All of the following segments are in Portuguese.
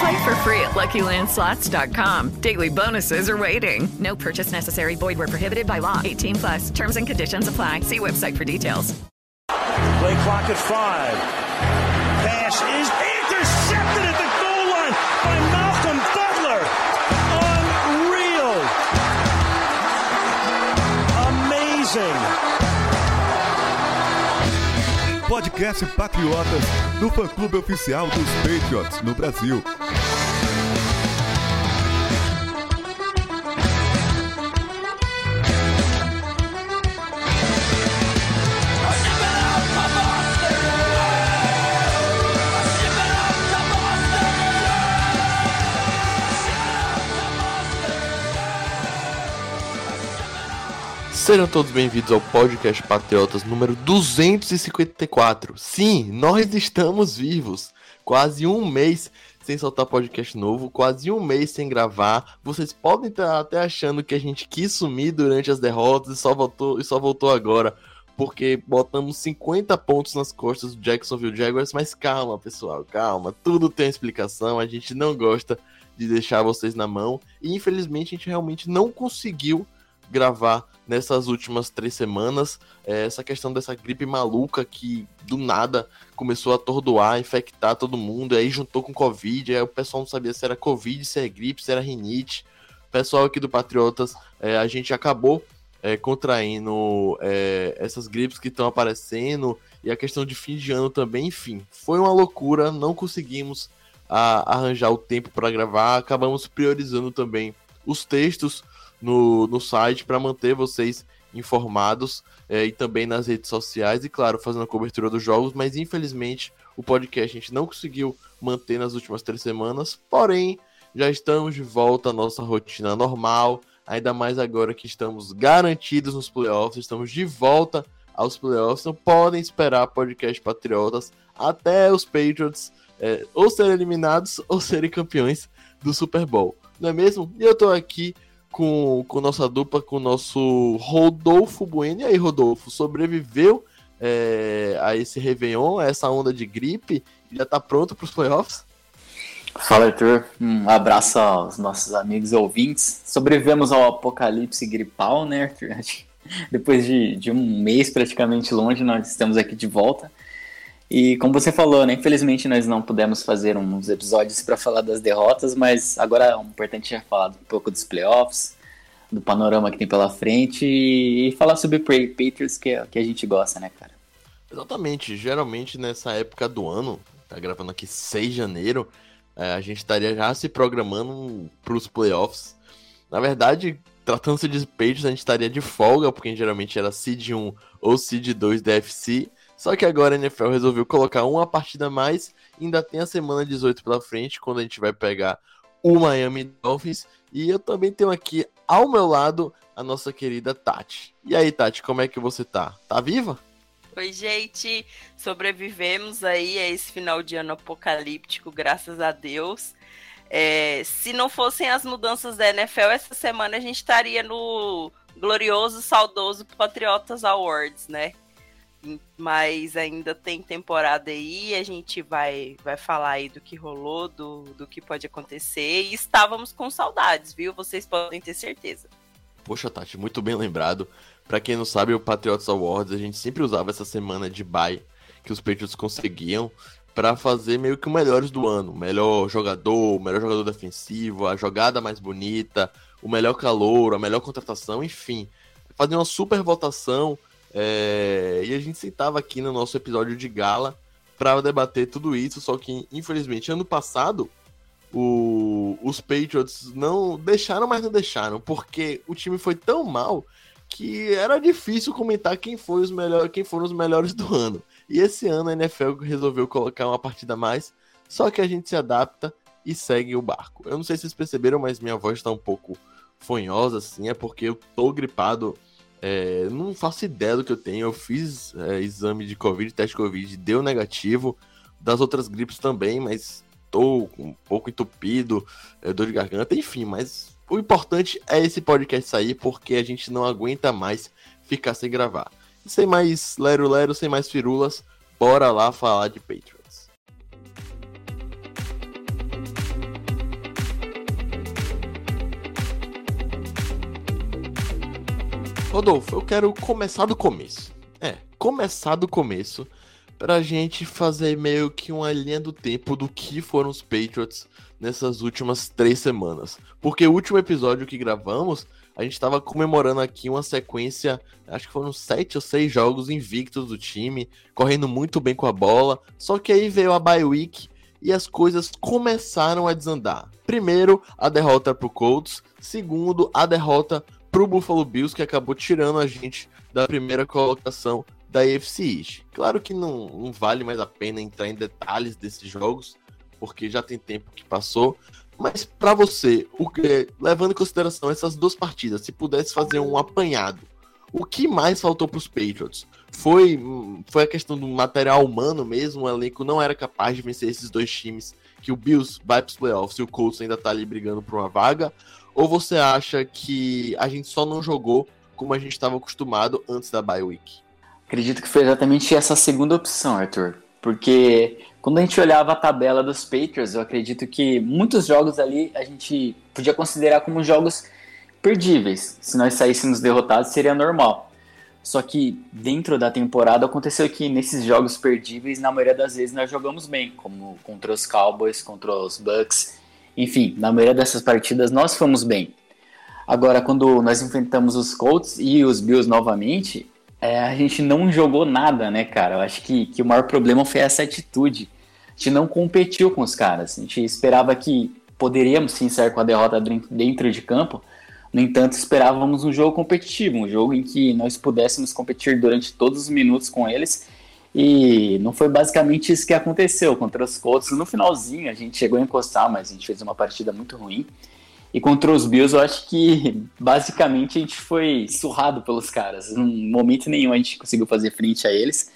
Play for free at LuckyLandSlots.com. Daily bonuses are waiting. No purchase necessary. Void where prohibited by law. 18 plus. Terms and conditions apply. See website for details. Play clock at five. Pass is intercepted at the goal line by Malcolm Butler. Unreal. Amazing. Podcast Patriotas no fã-clube oficial dos Patriots no Brasil. Sejam todos bem-vindos ao podcast Patriotas número 254. Sim, nós estamos vivos. Quase um mês sem soltar podcast novo, quase um mês sem gravar. Vocês podem estar até achando que a gente quis sumir durante as derrotas e só voltou, e só voltou agora porque botamos 50 pontos nas costas do Jacksonville Jaguars, mas calma, pessoal, calma, tudo tem explicação, a gente não gosta de deixar vocês na mão e infelizmente a gente realmente não conseguiu gravar nessas últimas três semanas. É, essa questão dessa gripe maluca que do nada começou a atordoar, infectar todo mundo, aí juntou com Covid, aí o pessoal não sabia se era Covid, se era gripe, se era rinite. Pessoal aqui do Patriotas, é, a gente acabou é, contraindo é, essas gripes que estão aparecendo e a questão de fim de ano também, enfim, foi uma loucura, não conseguimos a, arranjar o tempo para gravar, acabamos priorizando também os textos no, no site para manter vocês informados é, e também nas redes sociais e, claro, fazendo a cobertura dos jogos, mas infelizmente o podcast a gente não conseguiu manter nas últimas três semanas, porém já estamos de volta à nossa rotina normal, ainda mais agora que estamos garantidos nos playoffs, estamos de volta aos playoffs, então podem esperar podcast Patriotas até os Patriots é, ou serem eliminados ou serem campeões do Super Bowl, não é mesmo? E eu tô aqui com, com nossa dupla, com o nosso Rodolfo Bueno. E aí, Rodolfo, sobreviveu é, a esse Réveillon, a essa onda de gripe? Já tá pronto para os playoffs? Fala, Arthur. Um abraço aos nossos amigos ouvintes. Sobrevivemos ao apocalipse gripal, né, Arthur? Depois de, de um mês praticamente longe, nós estamos aqui de volta. E como você falou, né, infelizmente nós não pudemos fazer uns episódios para falar das derrotas, mas agora é importante já falar um pouco dos playoffs, do panorama que tem pela frente e, falar sobre o Patriots que, que a gente gosta, né, cara? Exatamente, geralmente nessa época do ano, tá gravando aqui 6 de janeiro, é, a gente estaria já se programando para os playoffs. Na verdade, tratando-se de Patriots, a gente estaria de folga, porque geralmente era Seed 1 ou Seed 2 da FC, só que agora a NFL resolveu colocar uma partida a mais. Ainda tem a semana 18 pela frente, quando a gente vai pegar o Miami Dolphins. E eu também tenho aqui ao meu lado a nossa querida Tati. E aí, Tati, como é que você tá? Tá viva? Oi, gente. Sobrevivemos aí a esse final de ano apocalíptico, graças a Deus. É, se não fossem as mudanças da NFL, essa semana a gente estaria no glorioso, saudoso Patriotas Awards, né? Mas ainda tem temporada aí, a gente vai, vai falar aí do que rolou, do, do que pode acontecer, e estávamos com saudades, viu? Vocês podem ter certeza. Poxa, Tati, muito bem lembrado. Para quem não sabe, o Patriots Awards, a gente sempre usava essa semana de bye que os Patriots conseguiam para fazer meio que o melhores do ano. Melhor jogador, melhor jogador defensivo, a jogada mais bonita, o melhor calor, a melhor contratação, enfim. Fazer uma super votação é, e a gente sentava aqui no nosso episódio de gala para debater tudo isso, só que infelizmente ano passado o, os Patriots não deixaram, mas não deixaram, porque o time foi tão mal que era difícil comentar quem foi os melhores, quem foram os melhores do ano. E esse ano a NFL resolveu colocar uma partida a mais, só que a gente se adapta e segue o barco. Eu não sei se vocês perceberam, mas minha voz está um pouco fonhosa, assim, é porque eu tô gripado. É, não faço ideia do que eu tenho. Eu fiz é, exame de Covid, teste de Covid, deu negativo. Das outras gripes também, mas tô um pouco entupido, é, dor de garganta, enfim. Mas o importante é esse podcast sair, porque a gente não aguenta mais ficar sem gravar. Sem mais lero-lero, sem mais firulas, bora lá falar de Patreon. Rodolfo, eu quero começar do começo. É, começar do começo pra gente fazer meio que uma linha do tempo do que foram os Patriots nessas últimas três semanas. Porque o último episódio que gravamos, a gente estava comemorando aqui uma sequência, acho que foram sete ou seis jogos invictos do time, correndo muito bem com a bola. Só que aí veio a bye week e as coisas começaram a desandar. Primeiro, a derrota pro Colts. Segundo, a derrota pro Buffalo Bills, que acabou tirando a gente da primeira colocação da AFC East. Claro que não, não vale mais a pena entrar em detalhes desses jogos, porque já tem tempo que passou. Mas para você, o que, levando em consideração essas duas partidas, se pudesse fazer um apanhado, o que mais faltou para os Patriots? Foi, foi a questão do material humano mesmo, o elenco não era capaz de vencer esses dois times, que o Bills vai para os playoffs e o Colts ainda está ali brigando por uma vaga, ou você acha que a gente só não jogou como a gente estava acostumado antes da bye week? Acredito que foi exatamente essa segunda opção, Arthur. Porque quando a gente olhava a tabela dos Patriots, eu acredito que muitos jogos ali a gente podia considerar como jogos perdíveis. Se nós saíssemos derrotados, seria normal. Só que dentro da temporada aconteceu que nesses jogos perdíveis, na maioria das vezes, nós jogamos bem, como contra os Cowboys, contra os Bucks enfim, na maioria dessas partidas nós fomos bem. Agora, quando nós enfrentamos os Colts e os Bills novamente, é, a gente não jogou nada, né, cara? Eu acho que, que o maior problema foi essa atitude. A gente não competiu com os caras. A gente esperava que poderíamos sim sair com a derrota dentro de campo. No entanto, esperávamos um jogo competitivo, um jogo em que nós pudéssemos competir durante todos os minutos com eles e não foi basicamente isso que aconteceu contra os Colts. No finalzinho a gente chegou a encostar, mas a gente fez uma partida muito ruim. E contra os Bills eu acho que basicamente a gente foi surrado pelos caras. Em momento nenhum a gente conseguiu fazer frente a eles.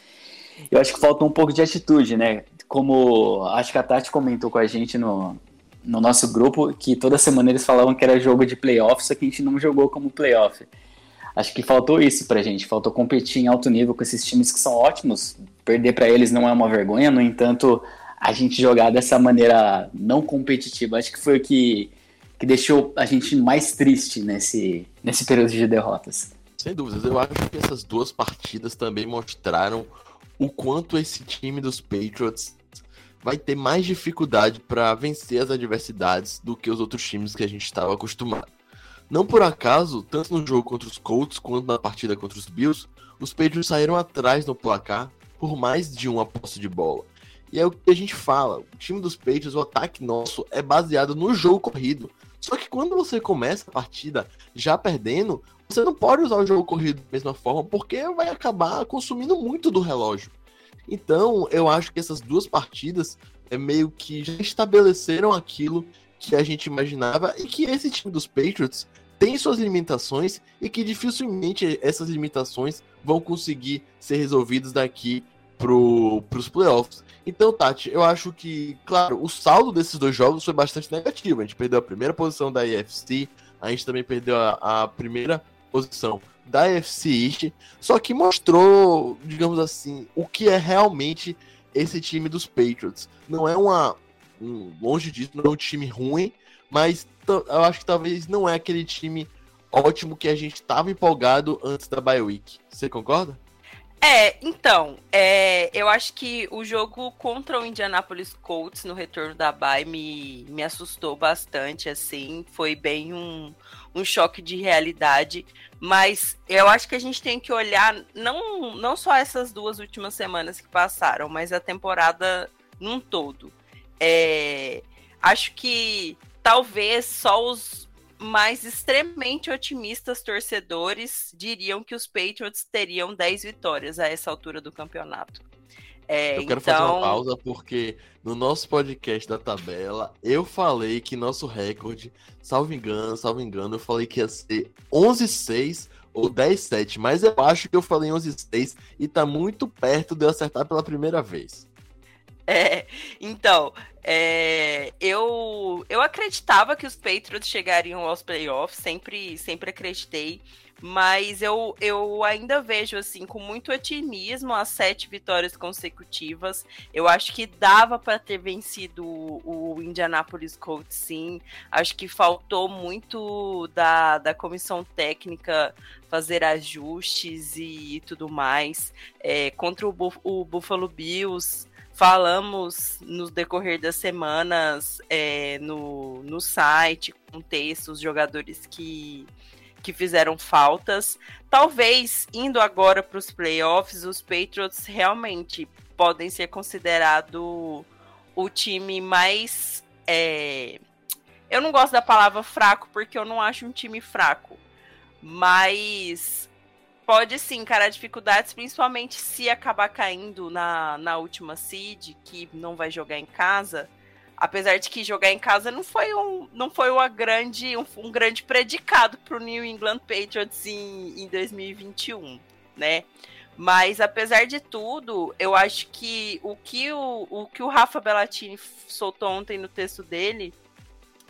Eu acho que faltou um pouco de atitude, né? Como acho que a Tati comentou com a gente no, no nosso grupo, que toda semana eles falavam que era jogo de playoff, só que a gente não jogou como playoff. Acho que faltou isso pra gente, faltou competir em alto nível com esses times que são ótimos. Perder para eles não é uma vergonha, no entanto, a gente jogar dessa maneira não competitiva, acho que foi o que, que deixou a gente mais triste nesse, nesse período de derrotas. Sem dúvidas, eu acho que essas duas partidas também mostraram o quanto esse time dos Patriots vai ter mais dificuldade para vencer as adversidades do que os outros times que a gente estava acostumado. Não por acaso, tanto no jogo contra os Colts quanto na partida contra os Bills, os Patriots saíram atrás no placar por mais de uma posse de bola. E é o que a gente fala, o time dos Patriots, o ataque nosso é baseado no jogo corrido. Só que quando você começa a partida já perdendo, você não pode usar o jogo corrido da mesma forma, porque vai acabar consumindo muito do relógio. Então, eu acho que essas duas partidas é meio que já estabeleceram aquilo que a gente imaginava e que esse time dos Patriots tem suas limitações e que dificilmente essas limitações vão conseguir ser resolvidas daqui pro, pros playoffs. Então, Tati, eu acho que, claro, o saldo desses dois jogos foi bastante negativo. A gente perdeu a primeira posição da AFC, a gente também perdeu a, a primeira posição da AFC East, só que mostrou, digamos assim, o que é realmente esse time dos Patriots. Não é uma, longe disso, não é um time ruim, mas eu acho que talvez não é aquele time ótimo que a gente estava empolgado antes da bye week. Você concorda? É, então, é, eu acho que o jogo contra o Indianapolis Colts no retorno da bye me, me assustou bastante, assim, foi bem um, um choque de realidade. Mas eu acho que a gente tem que olhar não, não só essas duas últimas semanas que passaram, mas a temporada num todo. É, acho que talvez só os mais extremamente otimistas torcedores diriam que os Patriots teriam 10 vitórias a essa altura do campeonato. É, eu quero então... fazer uma pausa porque no nosso podcast da tabela eu falei que nosso recorde, salvo engano, salvo engano, eu falei que ia ser 11-6 ou 10-7, mas eu acho que eu falei 11-6 e tá muito perto de eu acertar pela primeira vez. É, então, é, eu, eu acreditava que os Patriots chegariam aos playoffs, sempre, sempre acreditei, mas eu, eu ainda vejo assim com muito otimismo as sete vitórias consecutivas. Eu acho que dava para ter vencido o, o Indianapolis Colts, sim. Acho que faltou muito da, da comissão técnica fazer ajustes e, e tudo mais. É, contra o, o Buffalo Bills, falamos no decorrer das semanas é, no, no site, com textos, jogadores que, que fizeram faltas. Talvez, indo agora para os playoffs, os Patriots realmente podem ser considerados o time mais. É... Eu não gosto da palavra fraco, porque eu não acho um time fraco. Mas pode sim encarar dificuldades, principalmente se acabar caindo na, na última seed, que não vai jogar em casa. Apesar de que jogar em casa não foi um, não foi uma grande, um, um grande predicado para o New England Patriots em, em 2021, né? Mas apesar de tudo, eu acho que o que o, o que o Rafa Bellatini soltou ontem no texto dele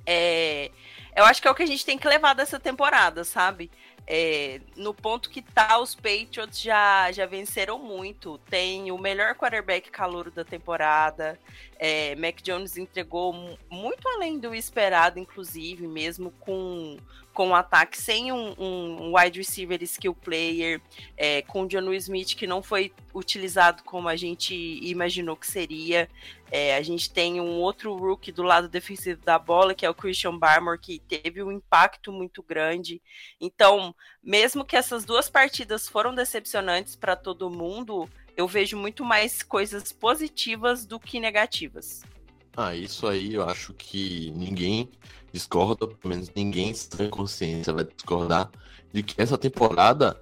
é, eu acho que é o que a gente tem que levar dessa temporada, sabe? É, no ponto que tá, os Patriots já, já venceram muito. Tem o melhor quarterback calouro da temporada. É, Mac Jones entregou muito além do esperado, inclusive, mesmo com, com o ataque sem um, um wide receiver skill player, é, com o John Smith que não foi utilizado como a gente imaginou que seria. É, a gente tem um outro rookie do lado defensivo da bola, que é o Christian Barmore, que teve um impacto muito grande. Então, mesmo que essas duas partidas foram decepcionantes para todo mundo, eu vejo muito mais coisas positivas do que negativas. Ah, isso aí eu acho que ninguém discorda, pelo menos ninguém sem consciência vai discordar de que essa temporada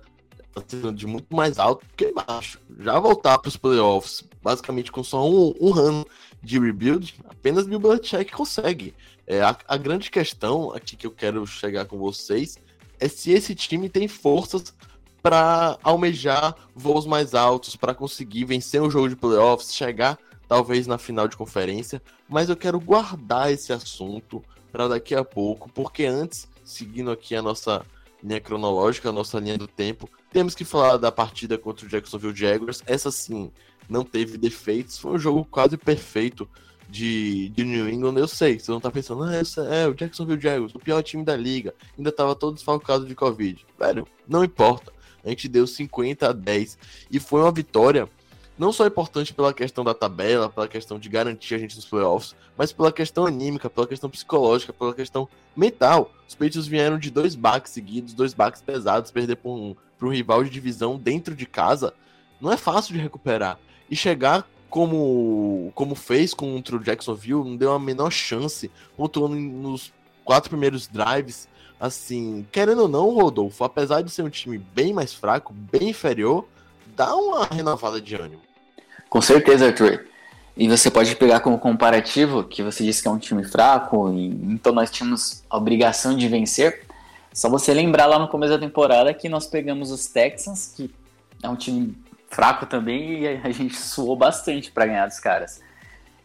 está sendo de muito mais alto que baixo. Já voltar para os playoffs, basicamente com só um, um ano de rebuild, apenas Bill Belichick consegue. É, a, a grande questão aqui que eu quero chegar com vocês é se esse time tem forças para almejar voos mais altos, para conseguir vencer um jogo de playoffs, chegar talvez na final de conferência, mas eu quero guardar esse assunto para daqui a pouco, porque antes, seguindo aqui a nossa linha cronológica, a nossa linha do tempo, temos que falar da partida contra o Jacksonville Jaguars. Essa sim não teve defeitos, foi um jogo quase perfeito de, de New England. Eu sei, você não tá pensando, ah, essa é o Jacksonville Jaguars, o pior time da liga, ainda tava todo desfalcado de Covid. Velho, não importa. A gente deu 50 a 10 e foi uma vitória não só importante pela questão da tabela, pela questão de garantir a gente nos playoffs, mas pela questão anímica, pela questão psicológica, pela questão mental. Os Patriots vieram de dois baques seguidos, dois baques pesados, perder para um, um rival de divisão dentro de casa, não é fácil de recuperar. E chegar como, como fez contra o Jacksonville, não deu a menor chance, pontuando nos quatro primeiros drives. Assim, querendo ou não, Rodolfo, apesar de ser um time bem mais fraco, bem inferior, dá uma renovada de ânimo. Com certeza, Arthur. E você pode pegar como comparativo, que você disse que é um time fraco, e, então nós tínhamos a obrigação de vencer. Só você lembrar lá no começo da temporada que nós pegamos os Texans, que é um time fraco também, e a gente suou bastante para ganhar dos caras.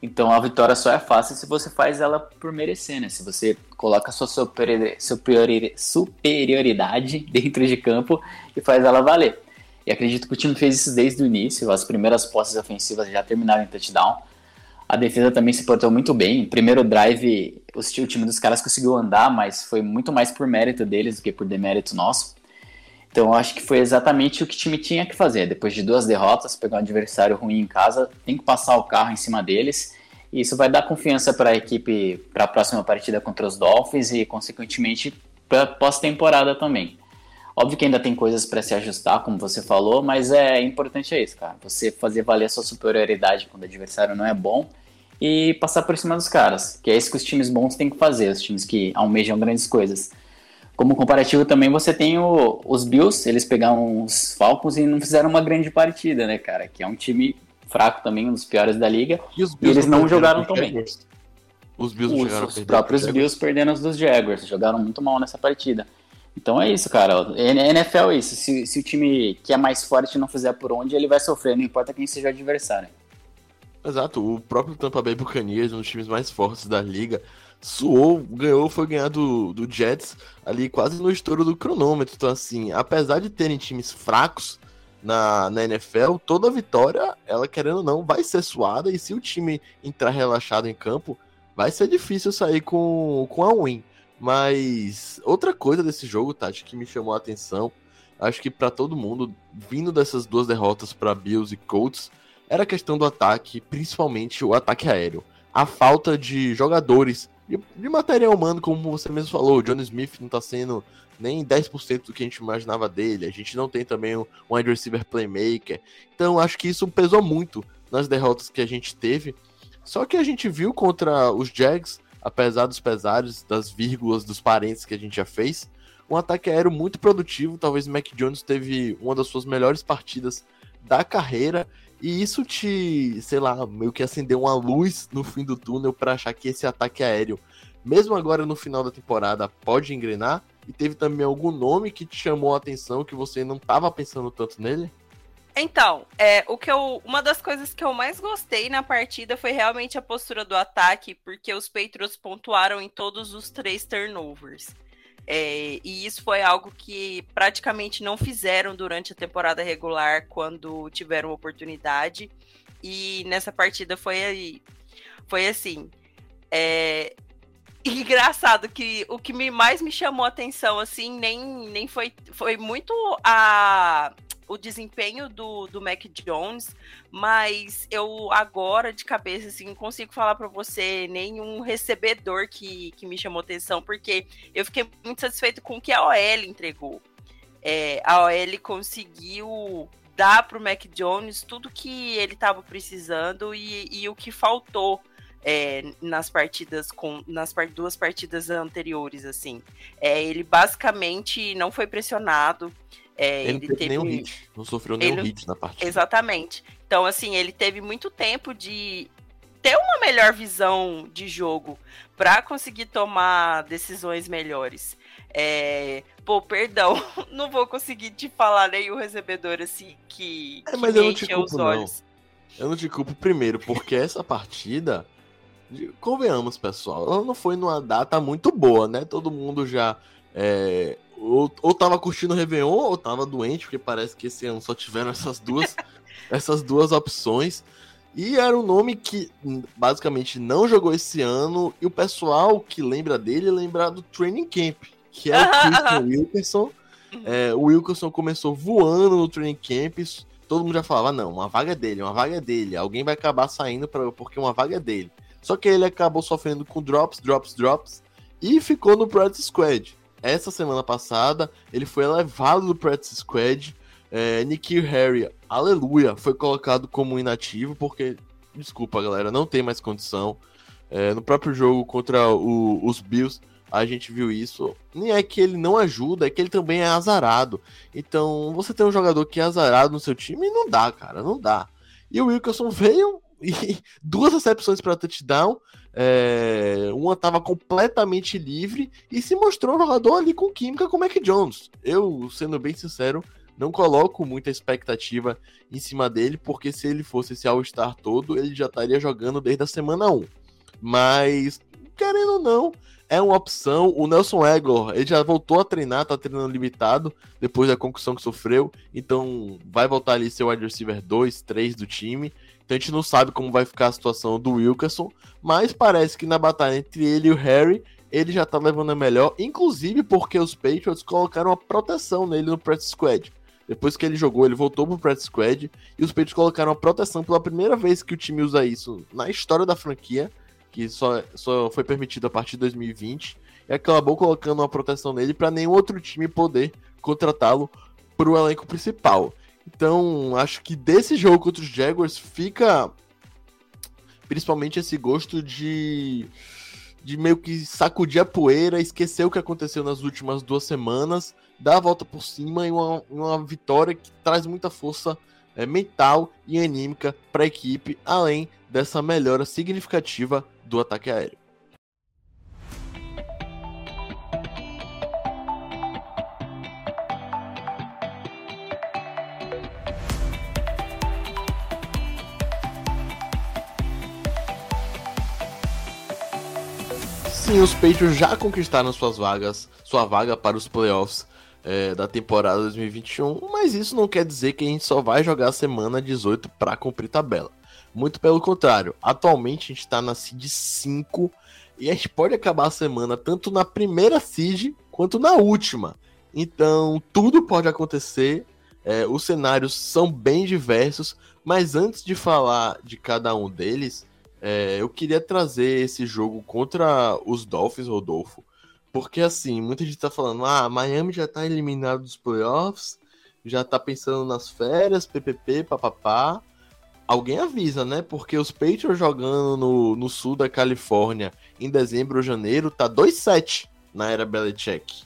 Então a vitória só é fácil se você faz ela por merecer, né? Se você coloca sua superioridade dentro de campo e faz ela valer. E acredito que o time fez isso desde o início. As primeiras posses ofensivas já terminaram em touchdown. A defesa também se portou muito bem. Primeiro drive, o time dos caras conseguiu andar, mas foi muito mais por mérito deles do que por demérito nosso. Então eu acho que foi exatamente o que o time tinha que fazer. Depois de duas derrotas, pegar um adversário ruim em casa, tem que passar o carro em cima deles. E isso vai dar confiança para a equipe para a próxima partida contra os Dolphins e, consequentemente, pós-temporada também. Óbvio que ainda tem coisas para se ajustar, como você falou, mas é importante é isso, cara. Você fazer valer a sua superioridade quando o adversário não é bom e passar por cima dos caras, que é isso que os times bons têm que fazer, os times que almejam grandes coisas. Como comparativo também você tem o, os Bills, eles pegaram os Falcons e não fizeram uma grande partida, né, cara? Que é um time fraco também, um dos piores da liga. E, e eles não jogaram tão bem. Os Bills os, os próprios Bills perdendo os dos Jaguars, jogaram muito mal nessa partida. Então é isso, cara. NFL é isso. Se, se o time que é mais forte não fizer por onde, ele vai sofrer, não importa quem seja o adversário. Exato, o próprio Tampa Bay Buccaneers, um dos times mais fortes da liga, suou, ganhou, foi ganhar do, do Jets ali quase no estouro do cronômetro. Então, assim, apesar de terem times fracos na, na NFL, toda vitória, ela querendo ou não, vai ser suada. E se o time entrar relaxado em campo, vai ser difícil sair com, com a win. Mas outra coisa desse jogo, Tati, que me chamou a atenção, acho que para todo mundo, vindo dessas duas derrotas para Bills e Colts, era a questão do ataque, principalmente o ataque aéreo. A falta de jogadores, de, de material humano, como você mesmo falou, o John Smith não tá sendo nem 10% do que a gente imaginava dele. A gente não tem também um, um wide receiver playmaker. Então acho que isso pesou muito nas derrotas que a gente teve. Só que a gente viu contra os Jags apesar dos pesares, das vírgulas, dos parentes que a gente já fez. Um ataque aéreo muito produtivo, talvez Mac Jones teve uma das suas melhores partidas da carreira, e isso te, sei lá, meio que acendeu uma luz no fim do túnel para achar que esse ataque aéreo, mesmo agora no final da temporada, pode engrenar. E teve também algum nome que te chamou a atenção que você não estava pensando tanto nele? Então, é, o que eu, uma das coisas que eu mais gostei na partida foi realmente a postura do ataque, porque os Patriots pontuaram em todos os três turnovers. É, e isso foi algo que praticamente não fizeram durante a temporada regular quando tiveram oportunidade. E nessa partida foi, foi assim. É, engraçado que o que me, mais me chamou a atenção, assim, nem, nem foi, foi muito a, o desempenho do, do Mac Jones, mas eu agora, de cabeça, assim, não consigo falar para você nenhum recebedor que, que me chamou atenção, porque eu fiquei muito satisfeito com o que a OL entregou. É, a OL conseguiu dar para o Mac Jones tudo que ele estava precisando e, e, o que faltou é, nas partidas com nas duas partidas anteriores assim é, ele basicamente não foi pressionado é, ele, ele teve nenhum hit, não sofreu nenhum ele... hit na partida. Exatamente. Então, assim, ele teve muito tempo de ter uma melhor visão de jogo para conseguir tomar decisões melhores. É... Pô, perdão, não vou conseguir te falar nem o recebedor assim que, é, que mas eu não te culpo, Não. Eu não te culpo primeiro, porque essa partida, convenhamos, pessoal, ela não foi numa data muito boa, né? Todo mundo já é, ou, ou tava curtindo o Réveillon ou tava doente, porque parece que esse ano só tiveram essas duas, essas duas opções. E era um nome que basicamente não jogou esse ano, e o pessoal que lembra dele lembra do Training Camp, que é o Christian Wilkerson. É, o Wilkerson começou voando no Training Camp, todo mundo já falava, não, uma vaga é dele, uma vaga é dele, alguém vai acabar saindo pra, porque uma vaga é dele. Só que ele acabou sofrendo com drops, drops, drops, e ficou no Practice Squad essa semana passada, ele foi elevado do practice squad. É, Nikhil Harry, aleluia, foi colocado como inativo, porque, desculpa galera, não tem mais condição. É, no próprio jogo contra o, os Bills, a gente viu isso. Nem é que ele não ajuda, é que ele também é azarado. Então, você tem um jogador que é azarado no seu time, não dá, cara, não dá. E o Wilkerson veio e duas recepções para touchdown é, uma estava completamente livre e se mostrou um jogador ali com química com o Mac Jones. Eu, sendo bem sincero, não coloco muita expectativa em cima dele, porque se ele fosse esse All-Star todo, ele já estaria jogando desde a semana 1. Mas, querendo ou não, é uma opção. O Nelson Egor, ele já voltou a treinar, tá treinando limitado, depois da concussão que sofreu, então vai voltar ali ser o wide receiver 2, 3 do time. Então a gente não sabe como vai ficar a situação do Wilkerson, mas parece que na batalha entre ele e o Harry, ele já tá levando a melhor, inclusive porque os Patriots colocaram uma proteção nele no practice squad. Depois que ele jogou, ele voltou pro practice squad e os Patriots colocaram uma proteção pela primeira vez que o time usa isso na história da franquia, que só, só foi permitido a partir de 2020. e acabou colocando uma proteção nele para nenhum outro time poder contratá-lo para o elenco principal. Então, acho que desse jogo contra os Jaguars fica principalmente esse gosto de de meio que sacudir a poeira, esquecer o que aconteceu nas últimas duas semanas, dar a volta por cima e uma, uma vitória que traz muita força é, mental e anímica para a equipe, além dessa melhora significativa do ataque aéreo. Sim, os Patriots já conquistaram suas vagas, sua vaga para os playoffs é, da temporada 2021, mas isso não quer dizer que a gente só vai jogar a semana 18 para cumprir tabela. Muito pelo contrário, atualmente a gente está na seed 5 e a gente pode acabar a semana tanto na primeira seed quanto na última. Então tudo pode acontecer, é, os cenários são bem diversos, mas antes de falar de cada um deles, é, eu queria trazer esse jogo contra os Dolphins, Rodolfo, porque assim, muita gente tá falando, ah, Miami já tá eliminado dos playoffs, já tá pensando nas férias, PPP, papapá. Alguém avisa, né? Porque os Patriots jogando no, no sul da Califórnia em dezembro ou janeiro tá 2-7 na era Belichick.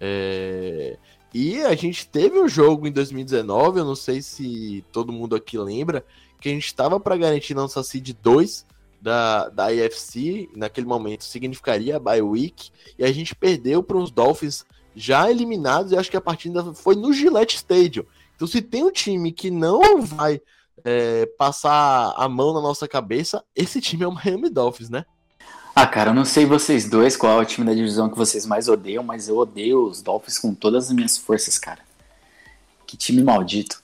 É... E a gente teve um jogo em 2019, eu não sei se todo mundo aqui lembra, que a gente estava para garantir nossa seed 2 da, da IFC, naquele momento significaria a bye week, e a gente perdeu para os Dolphins já eliminados, e acho que a partida foi no Gillette Stadium. Então, se tem um time que não vai é, passar a mão na nossa cabeça, esse time é o Miami Dolphins, né? Ah, cara, eu não sei vocês dois qual é o time da divisão que vocês mais odeiam, mas eu odeio os Dolphins com todas as minhas forças, cara. Que time maldito.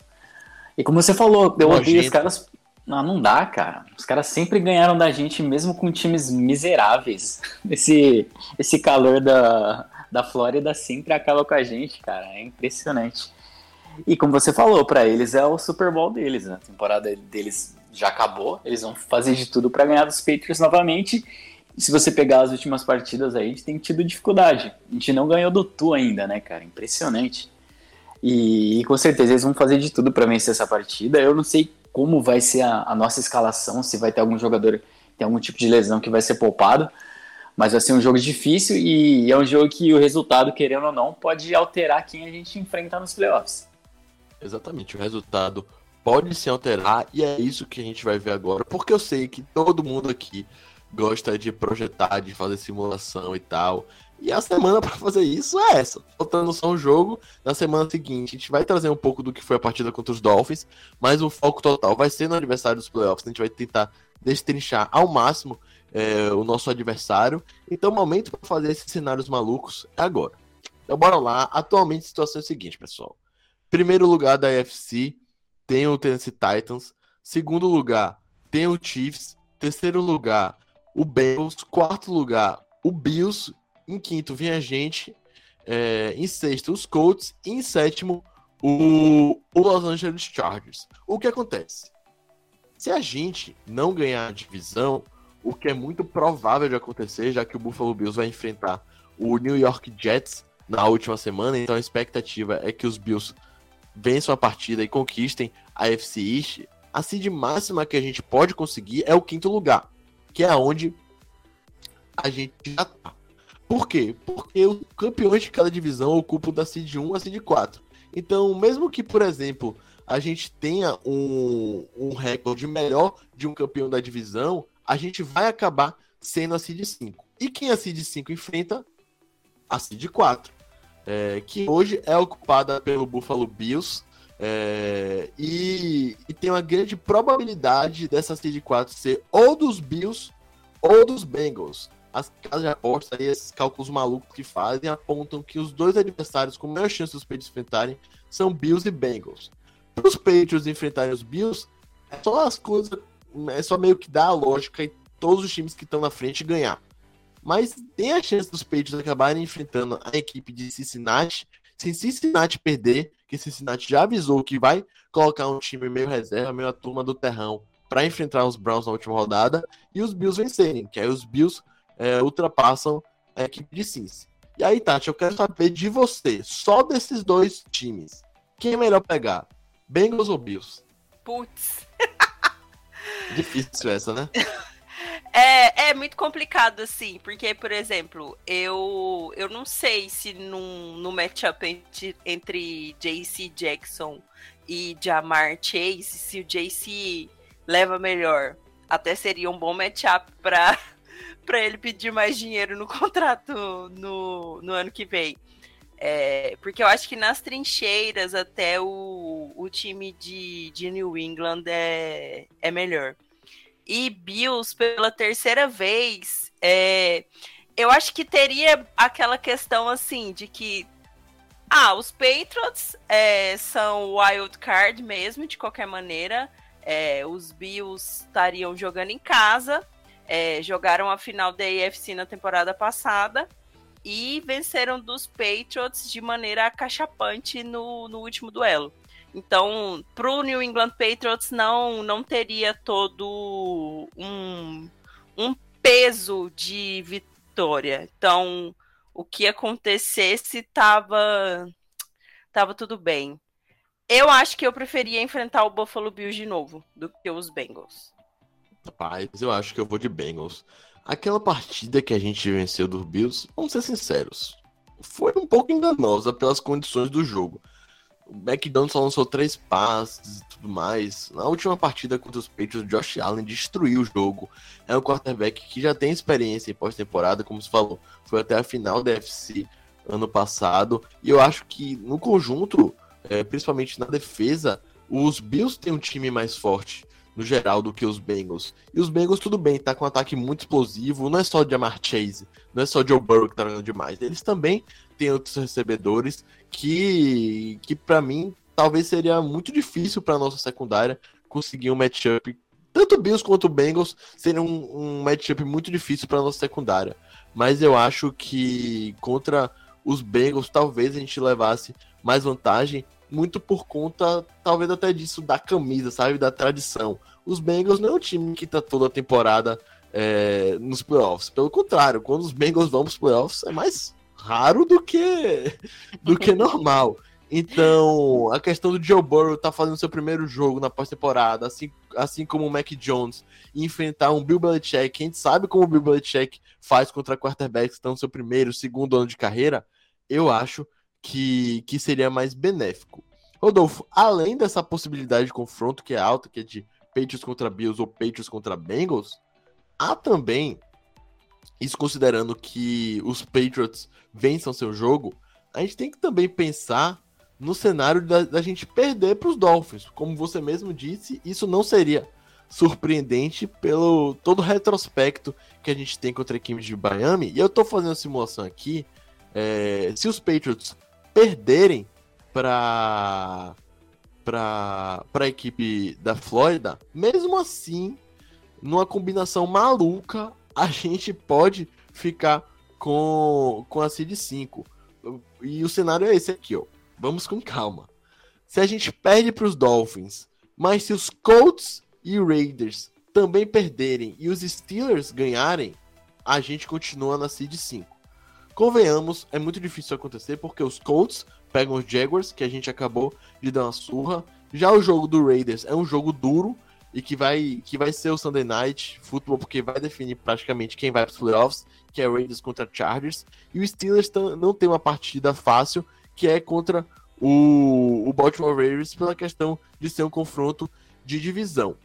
E como você falou, eu odeio os caras não, não dá, cara. Os caras sempre ganharam da gente, mesmo com times miseráveis. Esse, esse calor da, da Flórida sempre acaba com a gente, cara. É impressionante. E como você falou, para eles é o Super Bowl deles. Né? A temporada deles já acabou. Eles vão fazer de tudo para ganhar dos Patriots novamente. E se você pegar as últimas partidas aí, a gente tem tido dificuldade. A gente não ganhou do Tu ainda, né, cara? Impressionante. E, e com certeza eles vão fazer de tudo para vencer essa partida. Eu não sei como vai ser a, a, nossa escalação, se vai ter algum jogador que tem algum tipo de lesão que vai ser poupado. Mas vai ser um jogo difícil e é um jogo que o resultado, querendo ou não, pode alterar quem a gente enfrenta nos playoffs. Exatamente, o resultado pode se alterar e é isso que a gente vai ver agora, porque eu sei que todo mundo aqui gosta de projetar, de fazer simulação e tal. E a semana para fazer isso é essa. Faltando só um jogo, na semana seguinte a gente vai trazer um pouco do que foi a partida contra os Dolphins, mas o foco total vai ser no aniversário dos playoffs. A gente vai tentar destrinchar ao máximo é, o nosso adversário. Então o momento para fazer esses cenários malucos é agora. Então bora lá. Atualmente a situação é a seguinte, pessoal. Primeiro lugar da AFC tem o Tennessee Titans. Segundo lugar tem o Chiefs. Terceiro lugar o Bengals. Quarto lugar o Bills em quinto vem a gente. É, em sexto, os Colts. E em sétimo, o, o Los Angeles Chargers. O que acontece? Se a gente não ganhar a divisão, o que é muito provável de acontecer, já que o Buffalo Bills vai enfrentar o New York Jets na última semana, então a expectativa é que os Bills vençam a partida e conquistem a FC East. A seed máxima que a gente pode conseguir é o quinto lugar, que é onde a gente já tá. Por quê? Porque os campeões de cada divisão ocupam da Seed 1 a Seed 4. Então, mesmo que, por exemplo, a gente tenha um, um recorde melhor de um campeão da divisão, a gente vai acabar sendo a Seed 5. E quem a Seed 5 enfrenta? A Seed 4. É, que hoje é ocupada pelo Buffalo Bills. É, e, e, tem uma grande probabilidade dessa Seed 4 ser ou dos Bills ou dos Bengals as casas de apostas e esses cálculos malucos que fazem apontam que os dois adversários com maior chance dos Patriots enfrentarem são Bills e Bengals. Para os Patriots enfrentarem os Bills, é só as coisas, é só meio que dar a lógica e todos os times que estão na frente ganhar. Mas tem a chance dos Patriots acabarem enfrentando a equipe de Cincinnati, se Cincinnati perder, que Cincinnati já avisou que vai colocar um time meio reserva, meio a turma do terrão, para enfrentar os Browns na última rodada, e os Bills vencerem, que aí os Bills é, ultrapassam a equipe de Cincy. E aí, Tati, eu quero saber de você, só desses dois times, quem é melhor pegar? Bengals ou Bills? Putz. Difícil essa, né? É, é muito complicado, assim, porque, por exemplo, eu, eu não sei se num, no matchup entre, entre JC Jackson e Jamar Chase, se o JC leva melhor. Até seria um bom matchup para para ele pedir mais dinheiro no contrato no, no ano que vem. É, porque eu acho que nas trincheiras até o, o time de, de New England é, é melhor. E Bills, pela terceira vez, é, eu acho que teria aquela questão assim de que ah, os Patriots é, são wild card mesmo, de qualquer maneira. É, os Bills estariam jogando em casa, é, jogaram a final da AFC na temporada passada e venceram dos Patriots de maneira acachapante no, no último duelo. Então, para o New England Patriots não, não teria todo um, um peso de vitória. Então, o que acontecesse estava tava tudo bem. Eu acho que eu preferia enfrentar o Buffalo Bills de novo do que os Bengals. Rapaz, eu acho que eu vou de Bengals. Aquela partida que a gente venceu dos Bills, vamos ser sinceros, foi um pouco enganosa pelas condições do jogo. O McDonald só lançou três passes e tudo mais. Na última partida contra os Patriots, Josh Allen destruiu o jogo. É um quarterback que já tem experiência em pós-temporada, como se falou. Foi até a final da FC ano passado. E eu acho que no conjunto, é, principalmente na defesa, os Bills têm um time mais forte no geral do que os Bengals. E os Bengals, tudo bem, tá com um ataque muito explosivo. Não é só o Jamar Chase, não é só o Joe Burrow que tá jogando demais. Eles também têm outros recebedores que, que para mim, talvez seria muito difícil para nossa secundária conseguir um matchup. Tanto Bills quanto Bengals seria um, um matchup muito difícil para nossa secundária. Mas eu acho que contra os Bengals, talvez a gente levasse mais vantagem, muito por conta, talvez até disso, da camisa, sabe? Da tradição. Os Bengals não é um time que tá toda a temporada é, nos playoffs. Pelo contrário, quando os Bengals vão pros playoffs, é mais raro do que do que normal. Então, a questão do Joe Burrow tá fazendo seu primeiro jogo na pós-temporada, assim, assim como o Mac Jones, enfrentar um Bill Belichick, a gente sabe como o Bill Belichick faz contra quarterbacks que estão no seu primeiro, segundo ano de carreira, eu acho que, que seria mais benéfico. Rodolfo, além dessa possibilidade de confronto que é alta, que é de Patriots contra Bills ou Patriots contra Bengals, há também isso considerando que os Patriots vençam seu jogo, a gente tem que também pensar no cenário da, da gente perder para os Dolphins. Como você mesmo disse, isso não seria surpreendente pelo todo o retrospecto que a gente tem contra a equipe de Miami. E eu estou fazendo a simulação aqui. É, se os Patriots perderem para para a equipe da Flórida, mesmo assim, numa combinação maluca, a gente pode ficar com, com a Seed 5. E o cenário é esse aqui, ó. Vamos com calma. Se a gente perde para os Dolphins, mas se os Colts e Raiders também perderem e os Steelers ganharem, a gente continua na Seed 5. Convenhamos, é muito difícil acontecer porque os Colts pegam os Jaguars, que a gente acabou de dar uma surra. Já o jogo do Raiders é um jogo duro, e que vai, que vai ser o Sunday Night Football, porque vai definir praticamente quem vai para os playoffs, que é Raiders contra Chargers. E o Steelers não tem uma partida fácil, que é contra o, o Baltimore Ravens, pela questão de ser um confronto de divisão.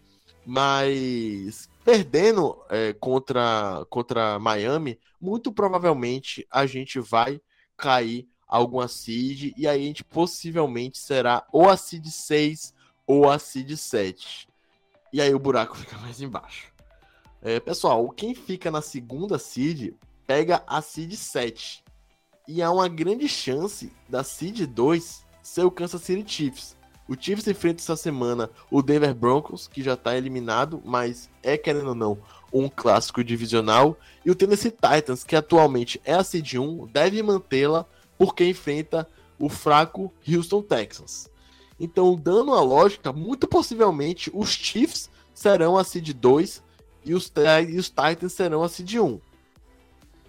Mas perdendo é, contra, contra Miami, muito provavelmente a gente vai cair alguma seed, e aí a gente possivelmente será ou a seed 6 ou a seed 7 e aí o buraco fica mais embaixo. É, pessoal, quem fica na segunda seed pega a seed 7. E há uma grande chance da seed 2 ser o Kansas City Chiefs. O Chiefs enfrenta essa semana o Denver Broncos, que já está eliminado, mas é, querendo ou não, um clássico divisional. E o Tennessee Titans, que atualmente é a seed 1, deve mantê-la porque enfrenta o fraco Houston Texans. Então, dando a lógica, muito possivelmente os Chiefs serão a seed 2 e os, e os Titans serão a seed 1.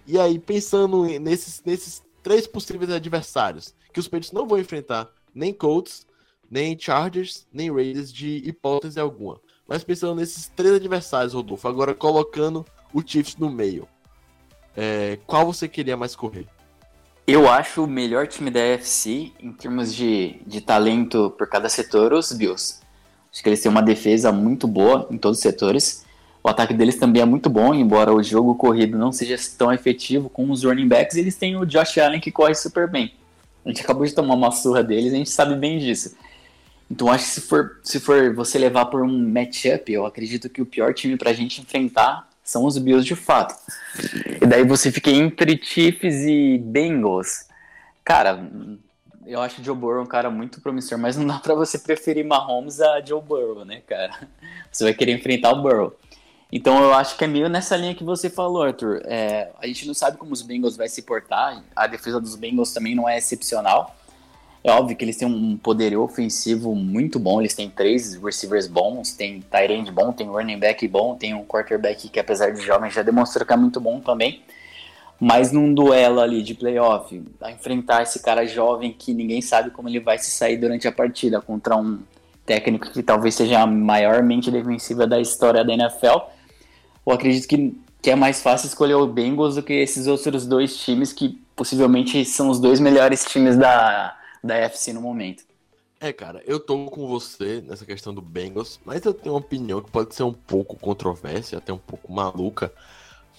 E aí, pensando nesses, nesses três possíveis adversários, que os Patriots não vão enfrentar nem Colts, nem Chargers, nem Raiders de hipótese alguma. Mas pensando nesses três adversários, Rodolfo, agora colocando o Chiefs no meio, é, qual você queria mais correr? Eu acho o melhor time da AFC em termos de, de talento por cada setor, os Bills. Acho que eles têm uma defesa muito boa em todos os setores. O ataque deles também é muito bom, embora o jogo corrido não seja tão efetivo com os running backs, eles têm o Josh Allen que corre super bem. A gente acabou de tomar uma surra deles, a gente sabe bem disso. Então acho que se for, se for você levar por um matchup, eu acredito que o pior time pra gente enfrentar são os Bills de fato. E daí você fica entre Chiefs e Bengals. Cara, eu acho o Joe Burrow um cara muito promissor, mas não dá para você preferir Mahomes a Joe Burrow, né, cara? Você vai querer enfrentar o Burrow. Então eu acho que é meio nessa linha que você falou, Arthur. É, a gente não sabe como os Bengals vai se portar. A defesa dos Bengals também não é excepcional. É óbvio que eles têm um poder ofensivo muito bom, eles têm três receivers bons, tem tight bom, tem running back bom, tem um quarterback que apesar de jovem já demonstrou que é muito bom também. Mas num duelo ali de playoff, a enfrentar esse cara jovem que ninguém sabe como ele vai se sair durante a partida contra um técnico que talvez seja a maior mente defensiva da história da NFL, eu acredito que, que é mais fácil escolher o Bengals do que esses outros dois times que possivelmente são os dois melhores times da, da FC no momento. É, cara, eu tô com você nessa questão do Bengals, mas eu tenho uma opinião que pode ser um pouco controversa, até um pouco maluca,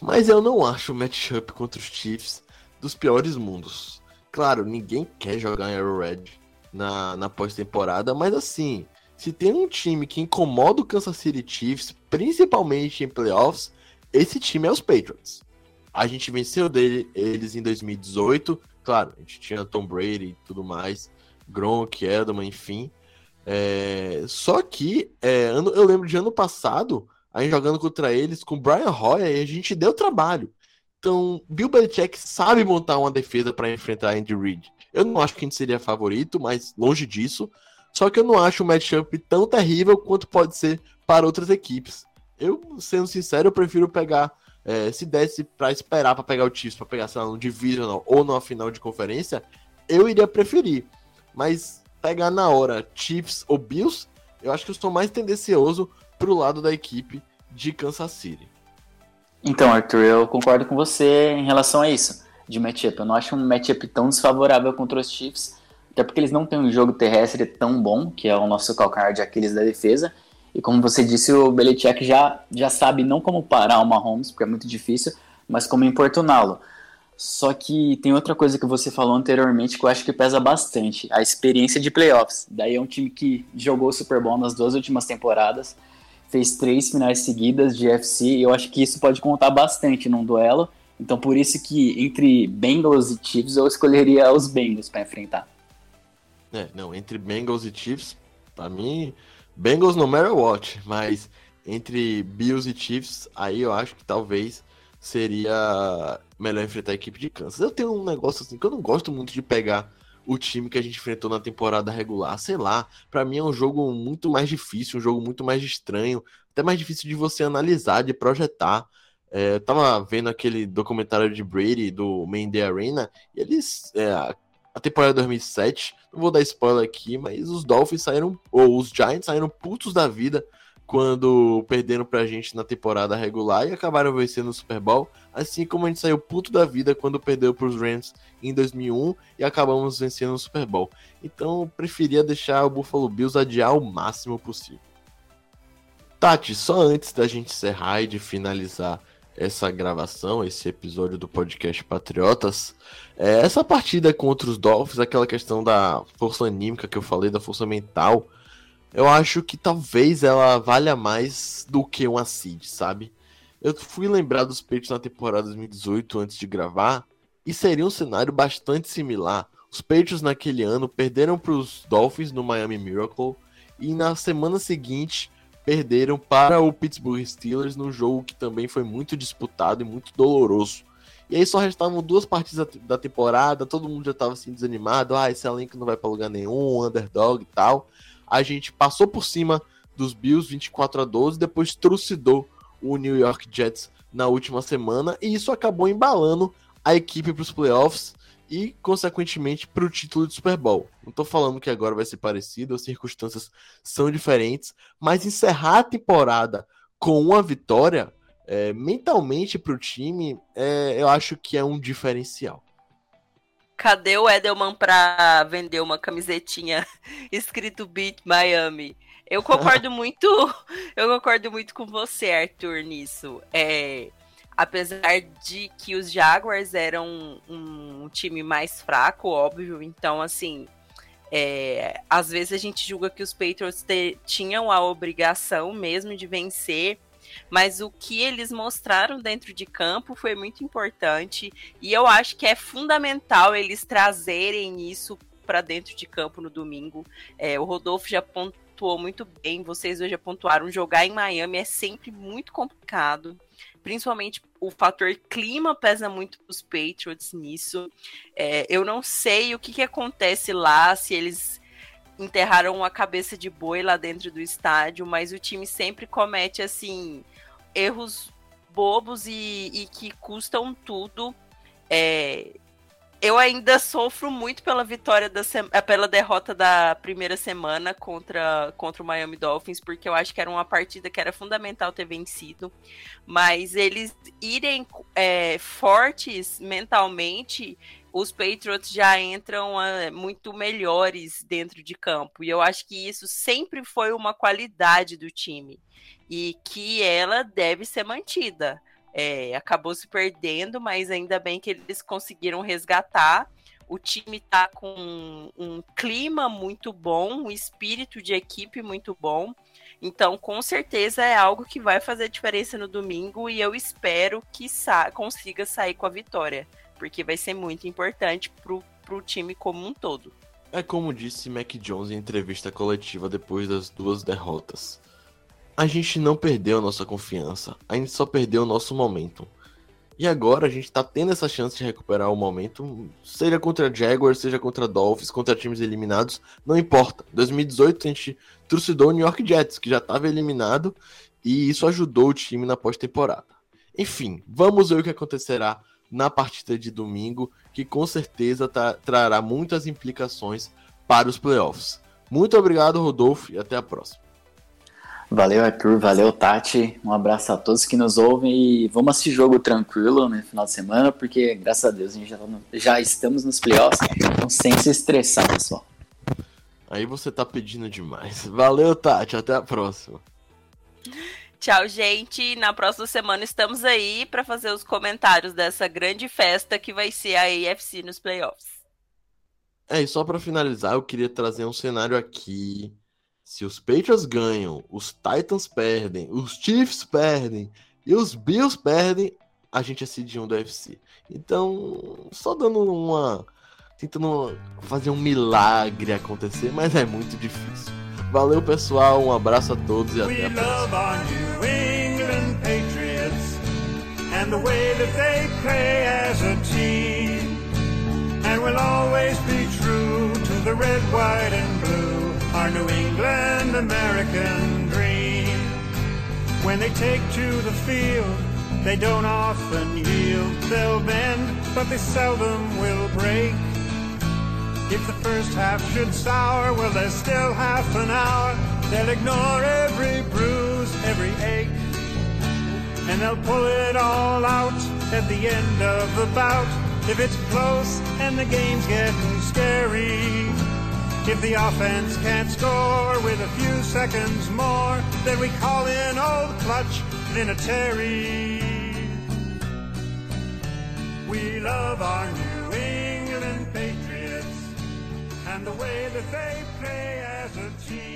mas eu não acho o matchup contra os Chiefs dos piores mundos. Claro, ninguém quer jogar em Arrowhead na, na pós-temporada, mas assim, se tem um time que incomoda o Kansas City Chiefs, principalmente em playoffs, esse time é os Patriots. A gente venceu dele, eles em 2018, Claro, a gente tinha Tom Brady e tudo mais, Gronk, Edelman, enfim. É... Só que é, eu lembro de ano passado, aí jogando contra eles com Brian Hoyer, e a gente deu trabalho. Então, Bill Belichick sabe montar uma defesa para enfrentar Andy Reid. Eu não acho que a gente seria favorito, mas longe disso. Só que eu não acho o matchup tão terrível quanto pode ser para outras equipes. Eu, sendo sincero, eu prefiro pegar é, se desse para esperar para pegar o Chiefs, para pegar, sei lá, no Divisional ou numa final de conferência, eu iria preferir. Mas pegar na hora Chiefs ou Bills, eu acho que eu estou mais tendencioso pro lado da equipe de Kansas City. Então, Arthur, eu concordo com você em relação a isso, de matchup. Eu não acho um matchup tão desfavorável contra os Chiefs, até porque eles não têm um jogo terrestre tão bom, que é o nosso calcanhar de Aquiles da defesa, e como você disse, o Belichick já, já sabe não como parar o Mahomes, porque é muito difícil, mas como importuná-lo. Só que tem outra coisa que você falou anteriormente que eu acho que pesa bastante, a experiência de playoffs. Daí é um time que jogou o Super Bowl nas duas últimas temporadas, fez três finais seguidas de FC, e eu acho que isso pode contar bastante num duelo. Então por isso que entre Bengals e Chiefs eu escolheria os Bengals para enfrentar. É, não, entre Bengals e Chiefs, para mim, Bengals no matter what, mas entre Bills e Chiefs, aí eu acho que talvez seria melhor enfrentar a equipe de Kansas. Eu tenho um negócio assim que eu não gosto muito de pegar o time que a gente enfrentou na temporada regular, sei lá, para mim é um jogo muito mais difícil, um jogo muito mais estranho, até mais difícil de você analisar, de projetar. É, eu tava vendo aquele documentário de Brady do Main Day Arena, e eles é, a temporada 2007. Não vou dar spoiler aqui, mas os Dolphins saíram, ou os Giants saíram putos da vida quando perderam pra gente na temporada regular e acabaram vencendo o Super Bowl, assim como a gente saiu puto da vida quando perdeu pros Rams em 2001 e acabamos vencendo o Super Bowl. Então, eu preferia deixar o Buffalo Bills adiar o máximo possível. Tati, só antes da gente encerrar e de finalizar essa gravação, esse episódio do podcast Patriotas. É, essa partida contra os Dolphins, aquela questão da força anímica que eu falei, da força mental, eu acho que talvez ela valha mais do que uma seed, sabe? Eu fui lembrar dos peitos na temporada 2018 antes de gravar, e seria um cenário bastante similar. Os Patriots naquele ano perderam para os Dolphins no Miami Miracle, e na semana seguinte perderam para o Pittsburgh Steelers num jogo que também foi muito disputado e muito doloroso. E aí só restavam duas partidas da temporada, todo mundo já estava assim desanimado, ah, esse elenco não vai para lugar nenhum, underdog e tal. A gente passou por cima dos Bills 24 a 12, depois trucidou o New York Jets na última semana e isso acabou embalando a equipe para os playoffs e, consequentemente, para o título de Super Bowl. Não estou falando que agora vai ser parecido, as circunstâncias são diferentes, mas encerrar a temporada com uma vitória, é, mentalmente para o time, é, eu acho que é um diferencial. Cadê o Edelman para vender uma camisetinha escrito Beat Miami? Eu concordo muito, eu concordo muito com você, Arthur, nisso. É, apesar de que os Jaguars eram um, um time mais fraco, óbvio, então assim, é, às vezes a gente julga que os Patriots te, tinham a obrigação mesmo de vencer, mas o que eles mostraram dentro de campo foi muito importante e eu acho que é fundamental eles trazerem isso para dentro de campo no domingo. É, o Rodolfo já pontuou muito bem, vocês hoje já pontuaram, jogar em Miami é sempre muito complicado principalmente o fator clima pesa muito para os Patriots nisso. É, eu não sei o que, que acontece lá, se eles enterraram a cabeça de boi lá dentro do estádio, mas o time sempre comete assim erros bobos e, e que custam tudo. É, eu ainda sofro muito pela vitória da eh, pela derrota da primeira semana contra, contra o Miami Dolphins, porque eu acho que era uma partida que era fundamental ter vencido. Mas eles irem é, fortes mentalmente, os Patriots já entram é, muito melhores dentro de campo. E eu acho que isso sempre foi uma qualidade do time. E que ela deve ser mantida é, acabou se perdendo, mas ainda bem que eles conseguiram resgatar. O time está com um clima muito bom, um espírito de equipe muito bom. Então, com certeza é algo que vai fazer diferença no domingo e eu espero que sa consiga sair com a vitória, porque vai ser muito importante para o time como um todo. É como disse Mac Jones em entrevista coletiva depois das duas derrotas a gente não perdeu a nossa confiança, a gente só perdeu o nosso momento. E agora a gente tá tendo essa chance de recuperar o momento, seja contra Jaguars, seja contra Dolphins, contra times eliminados, não importa. 2018 a gente trucidou o New York Jets, que já estava eliminado, e isso ajudou o time na pós-temporada. Enfim, vamos ver o que acontecerá na partida de domingo, que com certeza tá, trará muitas implicações para os playoffs. Muito obrigado, Rodolfo, e até a próxima. Valeu, Arthur. Valeu, Tati. Um abraço a todos que nos ouvem e vamos assistir jogo tranquilo no final de semana, porque graças a Deus a gente já, tá no, já estamos nos playoffs, então sem se estressar, pessoal. Aí você tá pedindo demais. Valeu, Tati. Até a próxima. Tchau, gente. Na próxima semana estamos aí para fazer os comentários dessa grande festa que vai ser a AFC nos playoffs. É, e só para finalizar, eu queria trazer um cenário aqui se os Patriots ganham, os Titans perdem, os Chiefs perdem e os Bills perdem, a gente é seed 1 do UFC. Então, só dando uma. tentando fazer um milagre acontecer, mas é muito difícil. Valeu, pessoal, um abraço a todos e até a próxima. Our New England American dream. When they take to the field, they don't often yield. They'll bend, but they seldom will break. If the first half should sour, well, there's still half an hour. They'll ignore every bruise, every ache. And they'll pull it all out at the end of the bout. If it's close and the game's getting scary. If the offense can't score with a few seconds more, then we call in old clutch Vinatieri. We love our New England Patriots and the way that they play as a team.